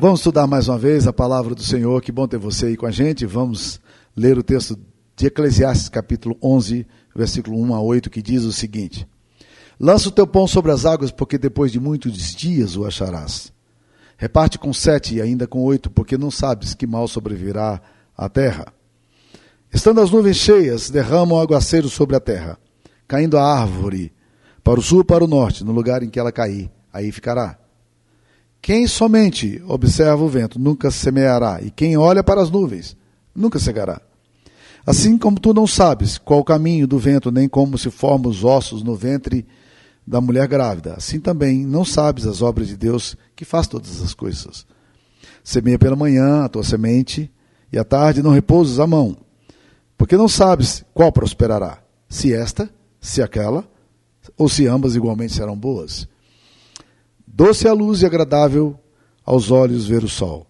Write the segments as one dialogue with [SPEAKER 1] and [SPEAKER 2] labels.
[SPEAKER 1] Vamos estudar mais uma vez a palavra do Senhor. Que bom ter você aí com a gente. Vamos ler o texto de Eclesiastes, capítulo 11, versículo 1 a 8, que diz o seguinte: Lança o teu pão sobre as águas, porque depois de muitos dias o acharás. Reparte com sete e ainda com oito, porque não sabes que mal sobrevirá à terra. Estando as nuvens cheias, derramam aguaceiro sobre a terra, caindo a árvore para o sul e para o norte, no lugar em que ela cair, aí ficará. Quem somente observa o vento nunca semeará, e quem olha para as nuvens nunca cegará. Assim como tu não sabes qual o caminho do vento, nem como se formam os ossos no ventre da mulher grávida, assim também não sabes as obras de Deus que faz todas as coisas. Semeia pela manhã a tua semente, e à tarde não repousas a mão, porque não sabes qual prosperará, se esta, se aquela, ou se ambas igualmente serão boas. Doce a luz e agradável aos olhos ver o sol.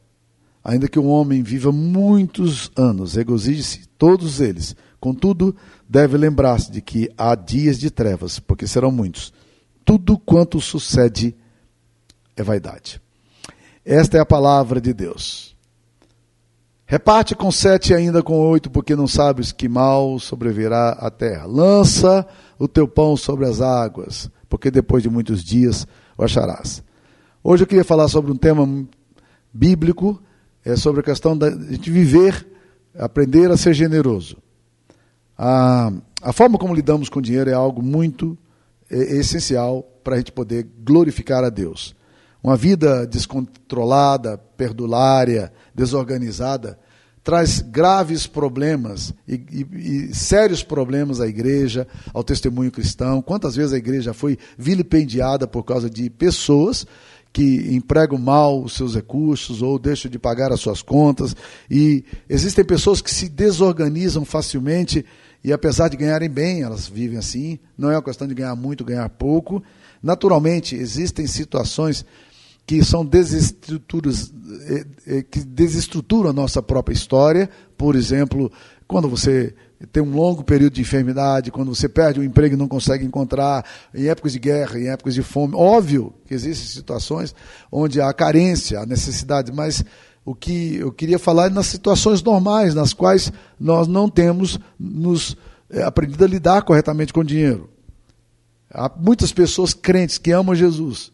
[SPEAKER 1] Ainda que um homem viva muitos anos, regozije-se todos eles. Contudo, deve lembrar-se de que há dias de trevas, porque serão muitos. Tudo quanto sucede é vaidade. Esta é a palavra de Deus. Reparte com sete e ainda com oito, porque não sabes que mal sobrevirá à terra. Lança o teu pão sobre as águas, porque depois de muitos dias o acharás. Hoje eu queria falar sobre um tema bíblico, é sobre a questão de viver, aprender a ser generoso. A, a forma como lidamos com dinheiro é algo muito é, essencial para a gente poder glorificar a Deus. Uma vida descontrolada, perdulária, desorganizada, traz graves problemas e, e, e, sérios problemas à igreja, ao testemunho cristão. Quantas vezes a igreja foi vilipendiada por causa de pessoas que empregam mal os seus recursos ou deixam de pagar as suas contas. E existem pessoas que se desorganizam facilmente e, apesar de ganharem bem, elas vivem assim. Não é uma questão de ganhar muito, ganhar pouco. Naturalmente, existem situações que são desestruturas, eh, eh, que desestruturam a nossa própria história. Por exemplo, quando você tem um longo período de enfermidade, quando você perde o emprego e não consegue encontrar, em épocas de guerra, em épocas de fome. Óbvio que existem situações onde há carência, há necessidade, mas o que eu queria falar é nas situações normais, nas quais nós não temos nos é, aprendido a lidar corretamente com o dinheiro. Há muitas pessoas crentes que amam Jesus,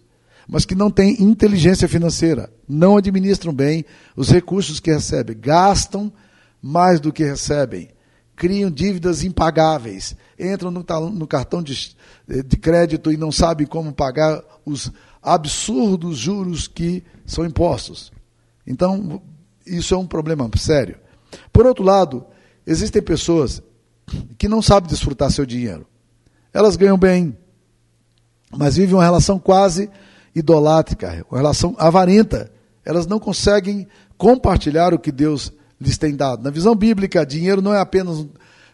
[SPEAKER 1] mas que não têm inteligência financeira, não administram bem os recursos que recebem, gastam mais do que recebem, criam dívidas impagáveis, entram no, no cartão de, de crédito e não sabem como pagar os absurdos juros que são impostos. Então, isso é um problema sério. Por outro lado, existem pessoas que não sabem desfrutar seu dinheiro. Elas ganham bem, mas vivem uma relação quase idolátrica, uma relação avarenta. Elas não conseguem compartilhar o que Deus lhes tem dado. Na visão bíblica, dinheiro não é apenas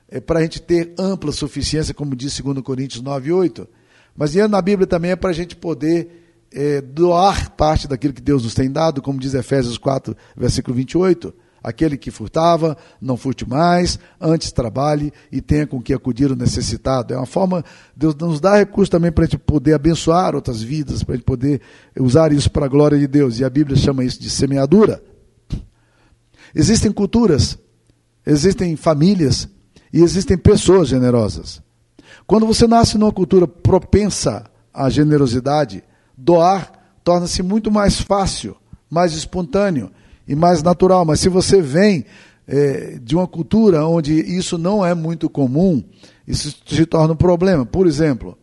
[SPEAKER 1] é, para a gente ter ampla suficiência, como diz 2 Coríntios 9, 8, mas dinheiro na Bíblia também é para a gente poder é, doar parte daquilo que Deus nos tem dado, como diz Efésios 4, versículo 28. Aquele que furtava, não furte mais, antes trabalhe e tenha com que acudir o necessitado. É uma forma, Deus nos dá recursos também para a gente poder abençoar outras vidas, para a gente poder usar isso para a glória de Deus. E a Bíblia chama isso de semeadura. Existem culturas, existem famílias e existem pessoas generosas. Quando você nasce numa cultura propensa à generosidade, doar torna-se muito mais fácil, mais espontâneo e mais natural. Mas se você vem é, de uma cultura onde isso não é muito comum, isso se torna um problema. Por exemplo,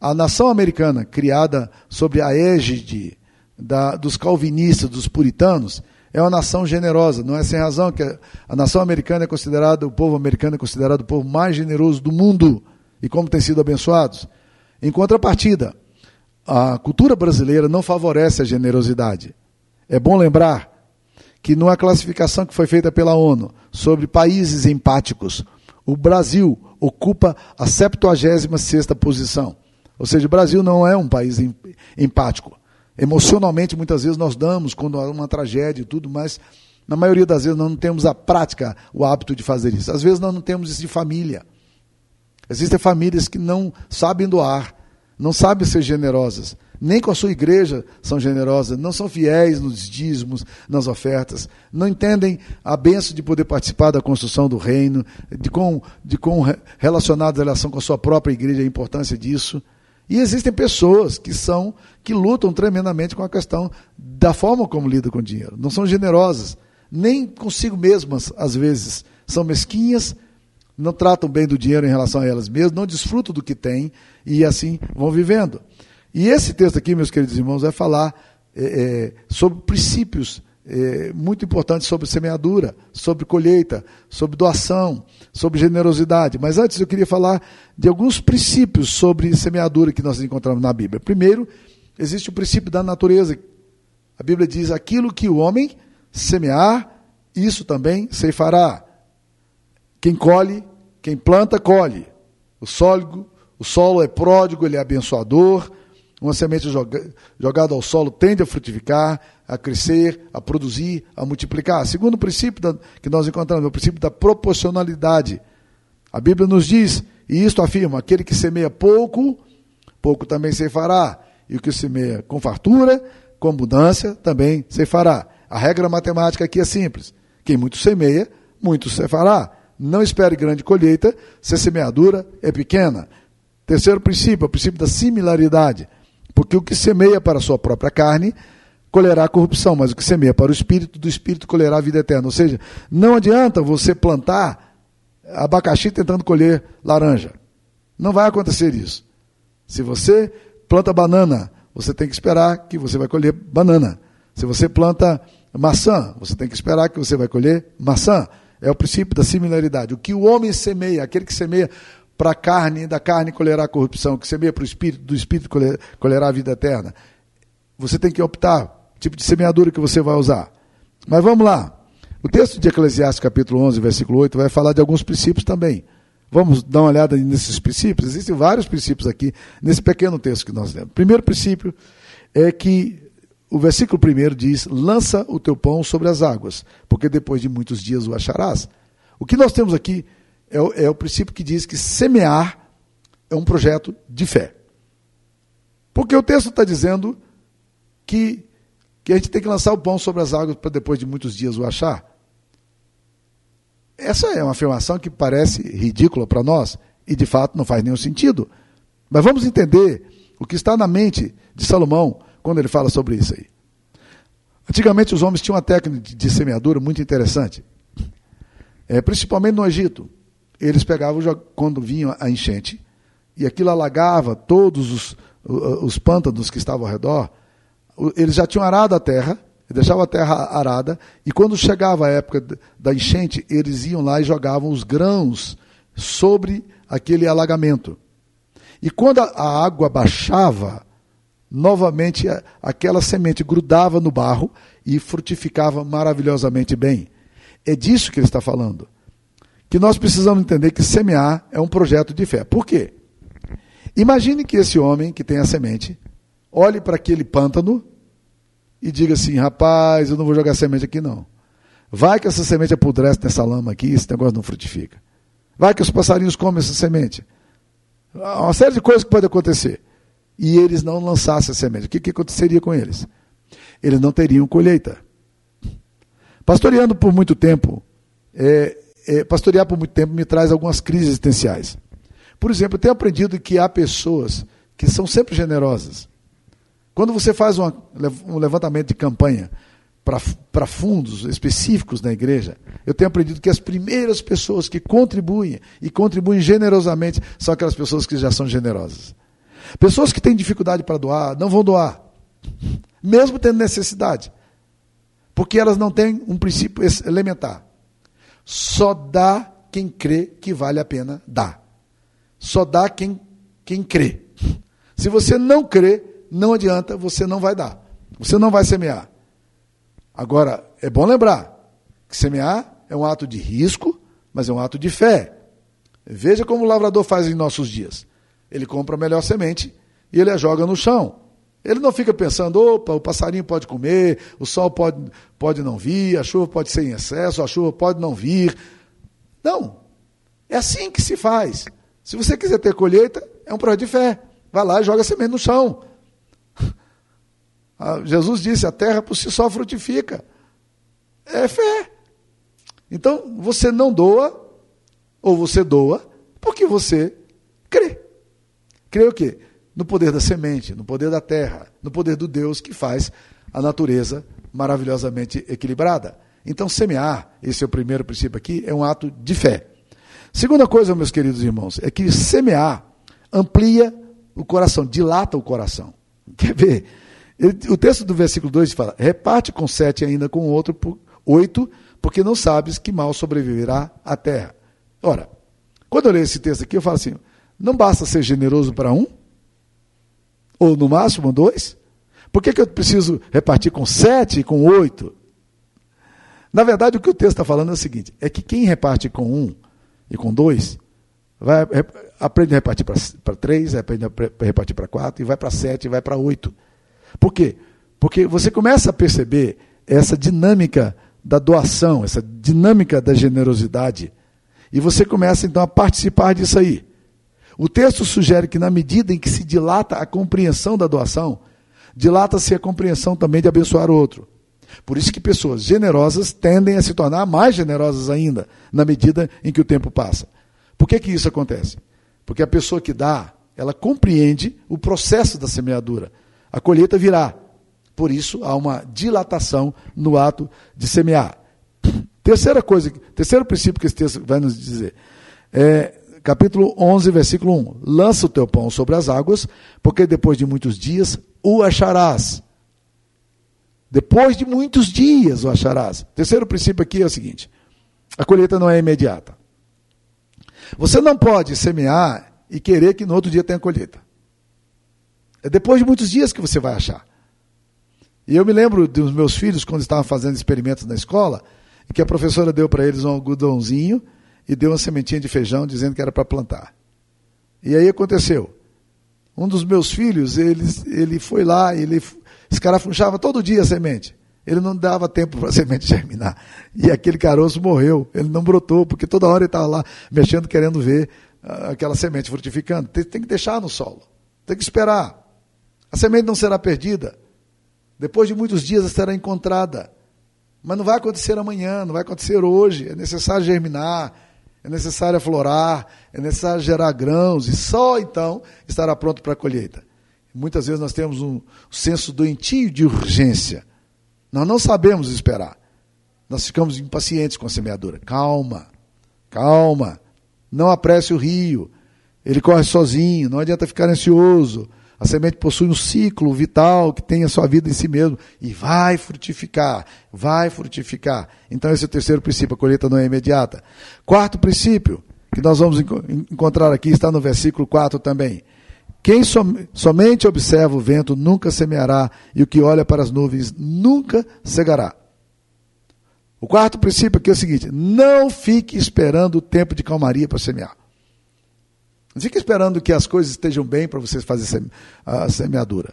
[SPEAKER 1] a nação americana, criada sob a égide da, dos calvinistas, dos puritanos, é uma nação generosa. Não é sem razão que a nação americana é considerada, o povo americano é considerado o povo mais generoso do mundo. E como tem sido abençoados. Em contrapartida, a cultura brasileira não favorece a generosidade. É bom lembrar que numa classificação que foi feita pela ONU sobre países empáticos, o Brasil ocupa a 76ª posição. Ou seja, o Brasil não é um país empático. Emocionalmente, muitas vezes nós damos quando há uma tragédia e tudo, mas na maioria das vezes nós não temos a prática, o hábito de fazer isso. Às vezes nós não temos isso de família. Existem famílias que não sabem doar, não sabem ser generosas. Nem com a sua igreja são generosas, não são fiéis nos dízimos, nas ofertas, não entendem a benção de poder participar da construção do reino, de com, de com relacionado à relação com a sua própria igreja, a importância disso. E existem pessoas que são que lutam tremendamente com a questão da forma como lidam com o dinheiro. Não são generosas, nem consigo mesmas, às vezes. São mesquinhas, não tratam bem do dinheiro em relação a elas mesmas, não desfrutam do que têm e assim vão vivendo. E esse texto aqui, meus queridos irmãos, vai falar é, é, sobre princípios é, muito importantes sobre semeadura, sobre colheita, sobre doação, sobre generosidade. Mas antes eu queria falar de alguns princípios sobre semeadura que nós encontramos na Bíblia. Primeiro, existe o princípio da natureza. A Bíblia diz: aquilo que o homem semear, isso também se fará. Quem colhe, quem planta, colhe. O sólido, o solo é pródigo, ele é abençoador, uma semente joga, jogada ao solo tende a frutificar, a crescer, a produzir, a multiplicar. Segundo princípio da, que nós encontramos, é o princípio da proporcionalidade. A Bíblia nos diz, e isto afirma: aquele que semeia pouco, pouco também se fará. E o que semeia com fartura, com abundância, também se fará. A regra matemática aqui é simples: quem muito semeia, muito se fará. Não espere grande colheita se a semeadura é pequena. Terceiro princípio, é o princípio da similaridade. Porque o que semeia para a sua própria carne colherá a corrupção, mas o que semeia para o espírito, do espírito colherá a vida eterna. Ou seja, não adianta você plantar abacaxi tentando colher laranja. Não vai acontecer isso. Se você planta banana, você tem que esperar que você vai colher banana. Se você planta maçã, você tem que esperar que você vai colher maçã. É o princípio da similaridade. O que o homem semeia, aquele que semeia para a carne, da carne colherá a corrupção, que semeia para o espírito, do espírito colherá a vida eterna. Você tem que optar tipo de semeadura que você vai usar. Mas vamos lá. O texto de Eclesiastes, capítulo 11, versículo 8, vai falar de alguns princípios também. Vamos dar uma olhada nesses princípios? Existem vários princípios aqui nesse pequeno texto que nós lemos. O primeiro princípio é que o versículo primeiro diz: lança o teu pão sobre as águas, porque depois de muitos dias o acharás. O que nós temos aqui é o, é o princípio que diz que semear é um projeto de fé. Porque o texto está dizendo que, que a gente tem que lançar o pão sobre as águas para depois de muitos dias o achar. Essa é uma afirmação que parece ridícula para nós e de fato não faz nenhum sentido. Mas vamos entender o que está na mente de Salomão quando ele fala sobre isso aí. Antigamente os homens tinham uma técnica de semeadura muito interessante, é, principalmente no Egito eles pegavam quando vinha a enchente, e aquilo alagava todos os, os pântanos que estavam ao redor, eles já tinham arado a terra, deixavam a terra arada, e quando chegava a época da enchente, eles iam lá e jogavam os grãos sobre aquele alagamento. E quando a água baixava, novamente aquela semente grudava no barro e frutificava maravilhosamente bem. É disso que ele está falando que nós precisamos entender que semear é um projeto de fé. Por quê? Imagine que esse homem que tem a semente olhe para aquele pântano e diga assim: rapaz, eu não vou jogar semente aqui não. Vai que essa semente apodrece nessa lama aqui esse negócio não frutifica. Vai que os passarinhos comem essa semente. Uma série de coisas que pode acontecer. E eles não lançassem a semente. O que, que aconteceria com eles? Eles não teriam colheita. Pastoreando por muito tempo, é, é, pastorear por muito tempo me traz algumas crises existenciais. Por exemplo, eu tenho aprendido que há pessoas que são sempre generosas. Quando você faz uma, um levantamento de campanha para fundos específicos na igreja, eu tenho aprendido que as primeiras pessoas que contribuem e contribuem generosamente são aquelas pessoas que já são generosas. Pessoas que têm dificuldade para doar não vão doar, mesmo tendo necessidade, porque elas não têm um princípio elementar. Só dá quem crê que vale a pena dar. Só dá quem, quem crê. Se você não crê, não adianta, você não vai dar. Você não vai semear. Agora, é bom lembrar que semear é um ato de risco, mas é um ato de fé. Veja como o lavrador faz em nossos dias. Ele compra a melhor semente e ele a joga no chão. Ele não fica pensando, opa, o passarinho pode comer, o sol pode, pode não vir, a chuva pode ser em excesso, a chuva pode não vir. Não. É assim que se faz. Se você quiser ter colheita, é um projeto de fé. Vai lá e joga semente no chão. Ah, Jesus disse: a terra por si só frutifica. É fé. Então, você não doa, ou você doa, porque você crê. Crê o quê? No poder da semente, no poder da terra, no poder do Deus que faz a natureza maravilhosamente equilibrada. Então, semear, esse é o primeiro princípio aqui, é um ato de fé. Segunda coisa, meus queridos irmãos, é que semear amplia o coração, dilata o coração. Quer ver? o texto do versículo 2 fala: reparte com sete ainda com outro por oito, porque não sabes que mal sobreviverá à terra. Ora, quando eu leio esse texto aqui, eu falo assim: não basta ser generoso para um? Ou no máximo dois? Por que, que eu preciso repartir com sete e com oito? Na verdade, o que o texto está falando é o seguinte: é que quem reparte com um e com dois, vai, aprende a repartir para três, aprende a repartir para quatro, e vai para sete, e vai para oito. Por quê? Porque você começa a perceber essa dinâmica da doação, essa dinâmica da generosidade, e você começa então a participar disso aí. O texto sugere que, na medida em que se dilata a compreensão da doação, dilata-se a compreensão também de abençoar o outro. Por isso que pessoas generosas tendem a se tornar mais generosas ainda, na medida em que o tempo passa. Por que, que isso acontece? Porque a pessoa que dá, ela compreende o processo da semeadura a colheita virá. Por isso, há uma dilatação no ato de semear. Terceira coisa, terceiro princípio que esse texto vai nos dizer. É, capítulo 11, versículo 1. Lança o teu pão sobre as águas, porque depois de muitos dias o acharás. Depois de muitos dias o acharás. Terceiro princípio aqui é o seguinte: a colheita não é imediata. Você não pode semear e querer que no outro dia tenha colheita. É depois de muitos dias que você vai achar. E eu me lembro dos meus filhos, quando estavam fazendo experimentos na escola, que a professora deu para eles um algodãozinho e deu uma sementinha de feijão dizendo que era para plantar. E aí aconteceu. Um dos meus filhos, ele, ele foi lá, ele escarafunchava todo dia a semente. Ele não dava tempo para a semente germinar. E aquele caroço morreu, ele não brotou, porque toda hora ele estava lá mexendo, querendo ver uh, aquela semente frutificando. Tem, tem que deixar no solo, tem que esperar. A semente não será perdida. Depois de muitos dias ela será encontrada. Mas não vai acontecer amanhã, não vai acontecer hoje. É necessário germinar, é necessário aflorar, é necessário gerar grãos e só então estará pronto para a colheita. Muitas vezes nós temos um senso doentio de urgência. Nós não sabemos esperar. Nós ficamos impacientes com a semeadura. Calma, calma. Não apresse o rio. Ele corre sozinho, não adianta ficar ansioso. A semente possui um ciclo vital que tem a sua vida em si mesmo e vai frutificar, vai frutificar. Então esse é o terceiro princípio, a colheita não é imediata. Quarto princípio, que nós vamos encontrar aqui, está no versículo 4 também. Quem som, somente observa o vento nunca semeará, e o que olha para as nuvens nunca cegará. O quarto princípio aqui é o seguinte: não fique esperando o tempo de calmaria para semear. Não fique esperando que as coisas estejam bem para você fazer a semeadura.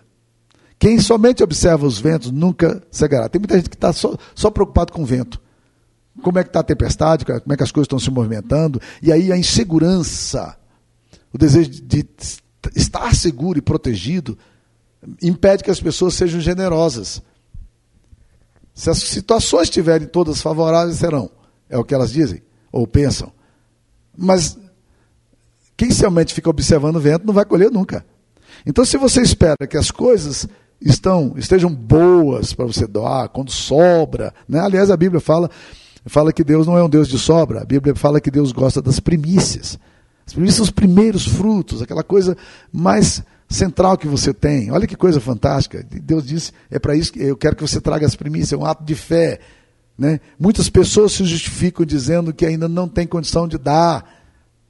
[SPEAKER 1] Quem somente observa os ventos nunca cegará. Tem muita gente que está só, só preocupado com o vento. Como é que está a tempestade, como é que as coisas estão se movimentando. E aí a insegurança, o desejo de estar seguro e protegido, impede que as pessoas sejam generosas. Se as situações estiverem todas favoráveis, serão. É o que elas dizem ou pensam. Mas quem fica observando o vento não vai colher nunca. Então, se você espera que as coisas estão, estejam boas para você doar, quando sobra, né? aliás, a Bíblia fala, fala que Deus não é um Deus de sobra, a Bíblia fala que Deus gosta das primícias. As primícias são os primeiros frutos, aquela coisa mais central que você tem. Olha que coisa fantástica. Deus disse: é para isso que eu quero que você traga as primícias, é um ato de fé. Né? Muitas pessoas se justificam dizendo que ainda não tem condição de dar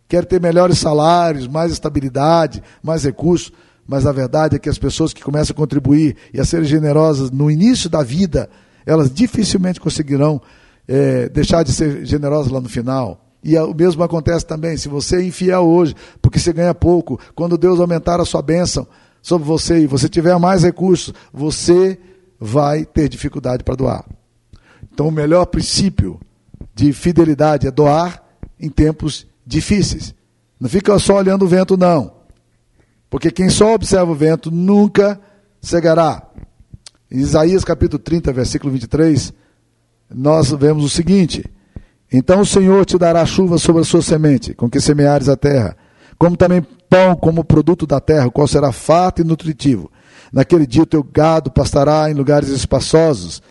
[SPEAKER 1] quer ter melhores salários, mais estabilidade, mais recursos, mas a verdade é que as pessoas que começam a contribuir e a serem generosas no início da vida, elas dificilmente conseguirão é, deixar de ser generosas lá no final. E o mesmo acontece também, se você é infiel hoje, porque você ganha pouco, quando Deus aumentar a sua bênção sobre você e você tiver mais recursos, você vai ter dificuldade para doar. Então, o melhor princípio de fidelidade é doar em tempos difíceis. Não fica só olhando o vento, não. Porque quem só observa o vento nunca cegará. Em Isaías capítulo 30, versículo 23, nós vemos o seguinte: Então o Senhor te dará chuva sobre a sua semente, com que semeares a terra, como também pão como produto da terra, o qual será farto e nutritivo. Naquele dia o teu gado pastará em lugares espaçosos.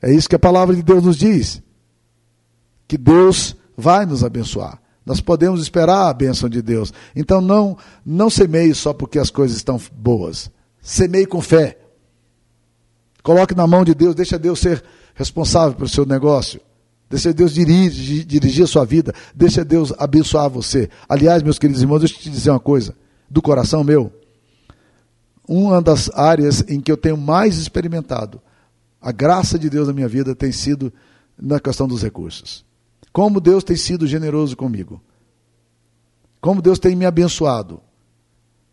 [SPEAKER 1] É isso que a palavra de Deus nos diz. Que Deus vai nos abençoar. Nós podemos esperar a bênção de Deus. Então não não semeie só porque as coisas estão boas. Semeie com fé. Coloque na mão de Deus, deixa Deus ser responsável pelo seu negócio. Deixa Deus dirigir, dirigir a sua vida. Deixa Deus abençoar você. Aliás, meus queridos irmãos, deixa eu te dizer uma coisa. Do coração meu, uma das áreas em que eu tenho mais experimentado a graça de Deus na minha vida tem sido na questão dos recursos. Como Deus tem sido generoso comigo. Como Deus tem me abençoado.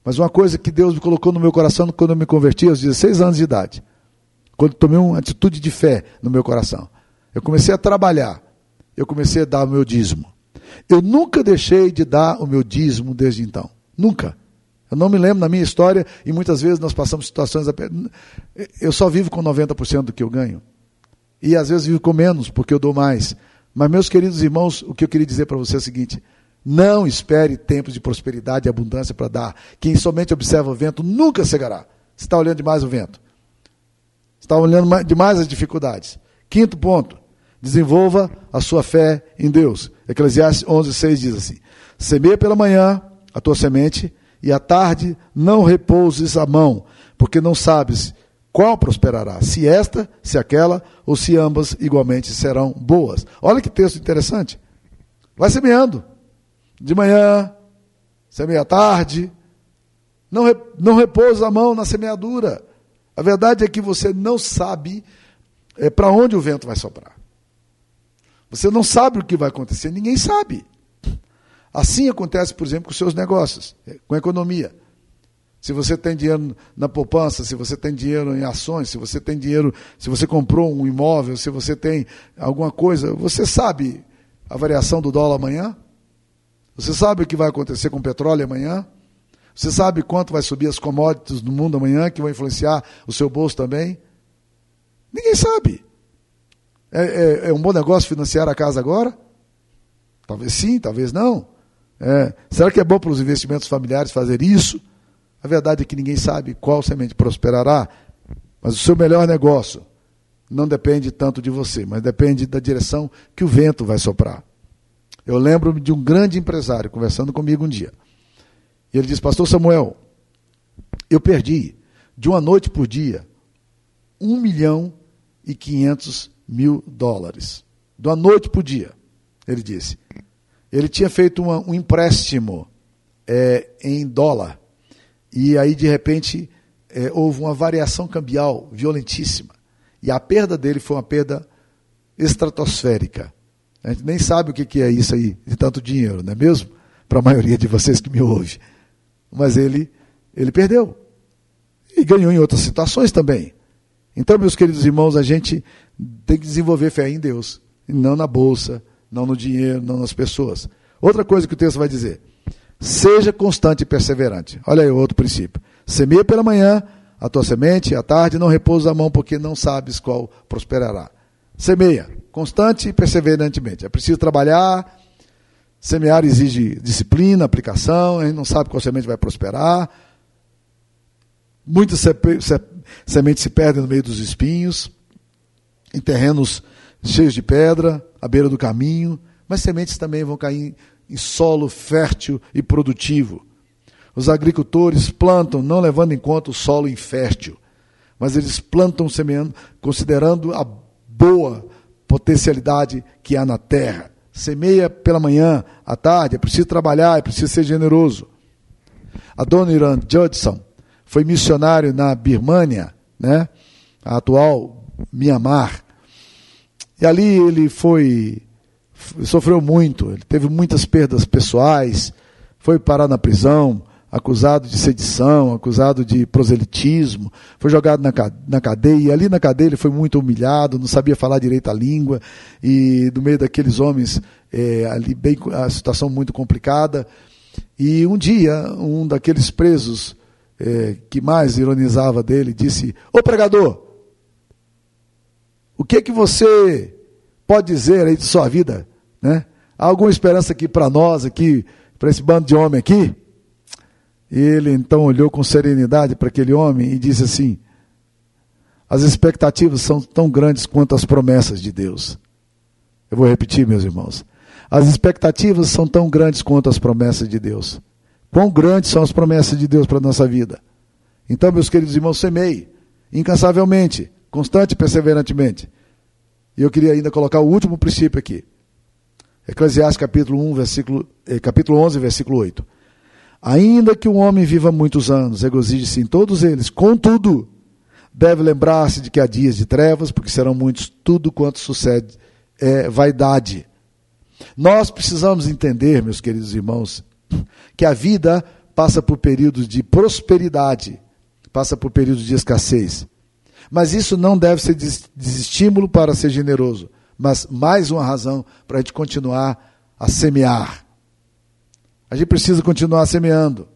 [SPEAKER 1] Mas uma coisa que Deus me colocou no meu coração quando eu me converti aos 16 anos de idade, quando tomei uma atitude de fé no meu coração, eu comecei a trabalhar, eu comecei a dar o meu dízimo. Eu nunca deixei de dar o meu dízimo desde então. Nunca. Eu não me lembro na minha história, e muitas vezes nós passamos situações. Eu só vivo com 90% do que eu ganho. E às vezes vivo com menos, porque eu dou mais. Mas, meus queridos irmãos, o que eu queria dizer para você é o seguinte: não espere tempos de prosperidade e abundância para dar. Quem somente observa o vento nunca cegará. Você está olhando demais o vento. Você está olhando demais as dificuldades. Quinto ponto: desenvolva a sua fé em Deus. Eclesiastes 11,6 diz assim: Semeia pela manhã a tua semente e à tarde não repouses a mão, porque não sabes qual prosperará, se esta, se aquela, ou se ambas igualmente serão boas. Olha que texto interessante. Vai semeando. De manhã, semeia à tarde. Não, não repousa a mão na semeadura. A verdade é que você não sabe é, para onde o vento vai soprar. Você não sabe o que vai acontecer, ninguém sabe. Assim acontece, por exemplo, com os seus negócios, com a economia. Se você tem dinheiro na poupança, se você tem dinheiro em ações, se você tem dinheiro, se você comprou um imóvel, se você tem alguma coisa, você sabe a variação do dólar amanhã? Você sabe o que vai acontecer com o petróleo amanhã? Você sabe quanto vai subir as commodities no mundo amanhã, que vão influenciar o seu bolso também? Ninguém sabe. É, é, é um bom negócio financiar a casa agora? Talvez sim, talvez não. É, será que é bom para os investimentos familiares fazer isso? A verdade é que ninguém sabe qual semente prosperará, mas o seu melhor negócio não depende tanto de você, mas depende da direção que o vento vai soprar. Eu lembro-me de um grande empresário conversando comigo um dia. E ele disse: Pastor Samuel, eu perdi de uma noite por dia um milhão e quinhentos mil dólares. De uma noite por dia, ele disse ele tinha feito uma, um empréstimo é, em dólar. E aí, de repente, é, houve uma variação cambial violentíssima. E a perda dele foi uma perda estratosférica. A gente nem sabe o que é isso aí, de tanto dinheiro, não é mesmo? Para a maioria de vocês que me ouve. Mas ele, ele perdeu. E ganhou em outras situações também. Então, meus queridos irmãos, a gente tem que desenvolver fé em Deus, não na bolsa, não no dinheiro, não nas pessoas. Outra coisa que o texto vai dizer: seja constante e perseverante. Olha aí outro princípio. Semeia pela manhã a tua semente, à tarde não repousa a mão, porque não sabes qual prosperará. Semeia, constante e perseverantemente. É preciso trabalhar. Semear exige disciplina, aplicação, a gente não sabe qual semente vai prosperar. Muitas sementes se perdem no meio dos espinhos, em terrenos cheios de pedra, à beira do caminho, mas sementes também vão cair em solo fértil e produtivo. Os agricultores plantam não levando em conta o solo infértil, mas eles plantam semeando, considerando a boa potencialidade que há na terra. Semeia pela manhã, à tarde, é preciso trabalhar, é preciso ser generoso. Adoniran Judson foi missionário na Birmânia, né? a atual Mianmar. E ali ele foi sofreu muito, ele teve muitas perdas pessoais, foi parar na prisão, acusado de sedição, acusado de proselitismo, foi jogado na, na cadeia, e ali na cadeia ele foi muito humilhado, não sabia falar direito a língua, e no meio daqueles homens, é, ali bem, a situação muito complicada, e um dia, um daqueles presos é, que mais ironizava dele, disse: Ô pregador, o que que você pode dizer aí de sua vida? Né? Há alguma esperança aqui para nós, aqui, para esse bando de homem aqui? E ele então olhou com serenidade para aquele homem e disse assim: As expectativas são tão grandes quanto as promessas de Deus. Eu vou repetir, meus irmãos. As expectativas são tão grandes quanto as promessas de Deus. Quão grandes são as promessas de Deus para a nossa vida? Então, meus queridos irmãos, semei incansavelmente, constante e perseverantemente. E eu queria ainda colocar o último princípio aqui. Eclesiastes capítulo 1, versículo, eh, capítulo 11, versículo 8. Ainda que o homem viva muitos anos, regozije-se em todos eles, contudo, deve lembrar-se de que há dias de trevas, porque serão muitos, tudo quanto sucede é vaidade. Nós precisamos entender, meus queridos irmãos, que a vida passa por períodos de prosperidade, passa por períodos de escassez. Mas isso não deve ser desestímulo para ser generoso, mas mais uma razão para a gente continuar a semear. A gente precisa continuar semeando.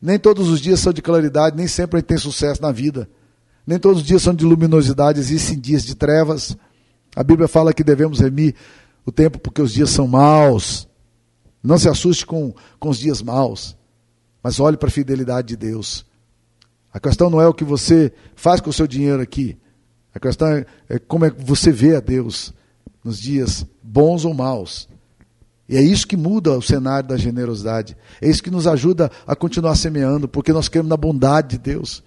[SPEAKER 1] Nem todos os dias são de claridade, nem sempre a gente tem sucesso na vida. Nem todos os dias são de luminosidade, existem dias de trevas. A Bíblia fala que devemos remir o tempo porque os dias são maus. Não se assuste com, com os dias maus, mas olhe para a fidelidade de Deus. A questão não é o que você faz com o seu dinheiro aqui. A questão é, é como é que você vê a Deus nos dias bons ou maus. E é isso que muda o cenário da generosidade. É isso que nos ajuda a continuar semeando, porque nós cremos na bondade de Deus.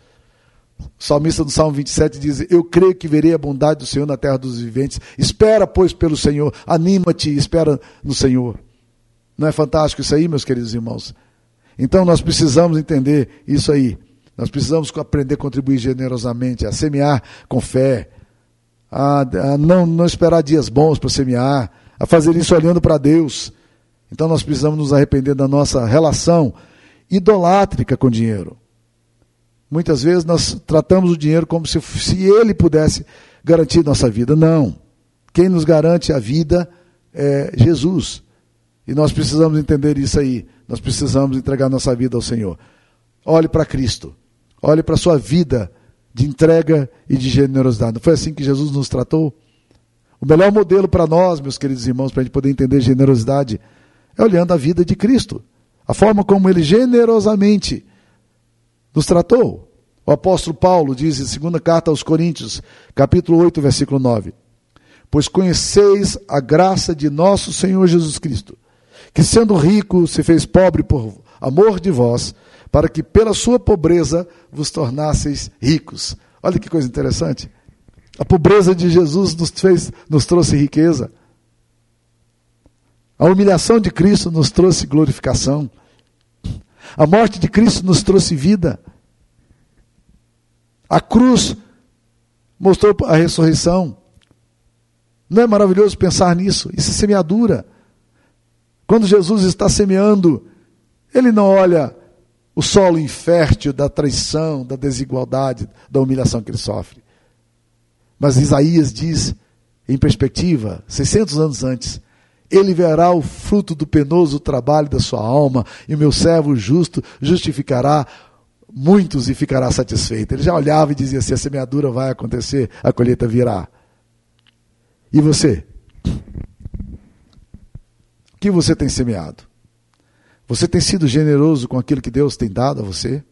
[SPEAKER 1] O salmista do Salmo 27 diz: Eu creio que verei a bondade do Senhor na terra dos viventes. Espera, pois, pelo Senhor. Anima-te e espera no Senhor. Não é fantástico isso aí, meus queridos irmãos? Então nós precisamos entender isso aí. Nós precisamos aprender a contribuir generosamente, a semear com fé, a, a não, não esperar dias bons para semear, a fazer isso olhando para Deus. Então nós precisamos nos arrepender da nossa relação idolátrica com o dinheiro. Muitas vezes nós tratamos o dinheiro como se, se ele pudesse garantir nossa vida. Não. Quem nos garante a vida é Jesus. E nós precisamos entender isso aí. Nós precisamos entregar nossa vida ao Senhor. Olhe para Cristo. Olhe para a sua vida de entrega e de generosidade. Não foi assim que Jesus nos tratou? O melhor modelo para nós, meus queridos irmãos, para a gente poder entender generosidade, é olhando a vida de Cristo. A forma como ele generosamente nos tratou. O apóstolo Paulo diz em segunda carta aos Coríntios, capítulo 8, versículo 9: Pois conheceis a graça de nosso Senhor Jesus Cristo, que sendo rico se fez pobre por amor de vós, para que pela sua pobreza vos tornasseis ricos. Olha que coisa interessante. A pobreza de Jesus nos fez, nos trouxe riqueza. A humilhação de Cristo nos trouxe glorificação. A morte de Cristo nos trouxe vida. A cruz mostrou a ressurreição. Não é maravilhoso pensar nisso? Isso é semeadura. Quando Jesus está semeando, ele não olha o solo infértil da traição, da desigualdade, da humilhação que ele sofre. Mas Isaías diz, em perspectiva, 600 anos antes, ele verá o fruto do penoso trabalho da sua alma, e o meu servo justo justificará muitos e ficará satisfeito. Ele já olhava e dizia assim: a semeadura vai acontecer, a colheita virá. E você? O que você tem semeado? Você tem sido generoso com aquilo que Deus tem dado a você?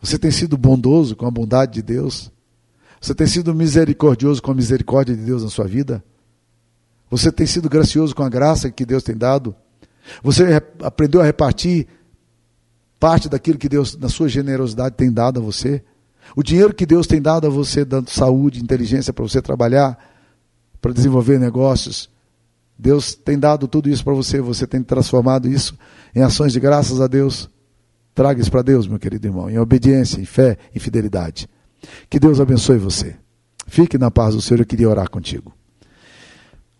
[SPEAKER 1] Você tem sido bondoso com a bondade de Deus? Você tem sido misericordioso com a misericórdia de Deus na sua vida? Você tem sido gracioso com a graça que Deus tem dado? Você aprendeu a repartir parte daquilo que Deus, na sua generosidade, tem dado a você? O dinheiro que Deus tem dado a você, dando saúde, inteligência para você trabalhar, para desenvolver negócios, Deus tem dado tudo isso para você, você tem transformado isso em ações de graças a Deus. Traga isso para Deus, meu querido irmão, em obediência, em fé, em fidelidade. Que Deus abençoe você. Fique na paz do Senhor, eu queria orar contigo.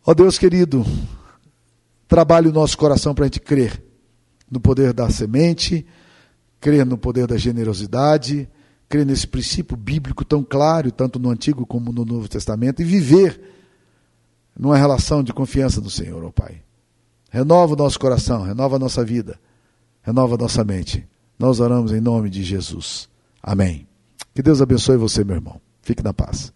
[SPEAKER 1] Ó Deus querido, trabalhe o nosso coração para a gente crer no poder da semente, crer no poder da generosidade, crer nesse princípio bíblico tão claro, tanto no Antigo como no Novo Testamento, e viver numa relação de confiança no Senhor, ó Pai. Renova o nosso coração, renova a nossa vida, renova a nossa mente. Nós oramos em nome de Jesus. Amém. Que Deus abençoe você, meu irmão. Fique na paz.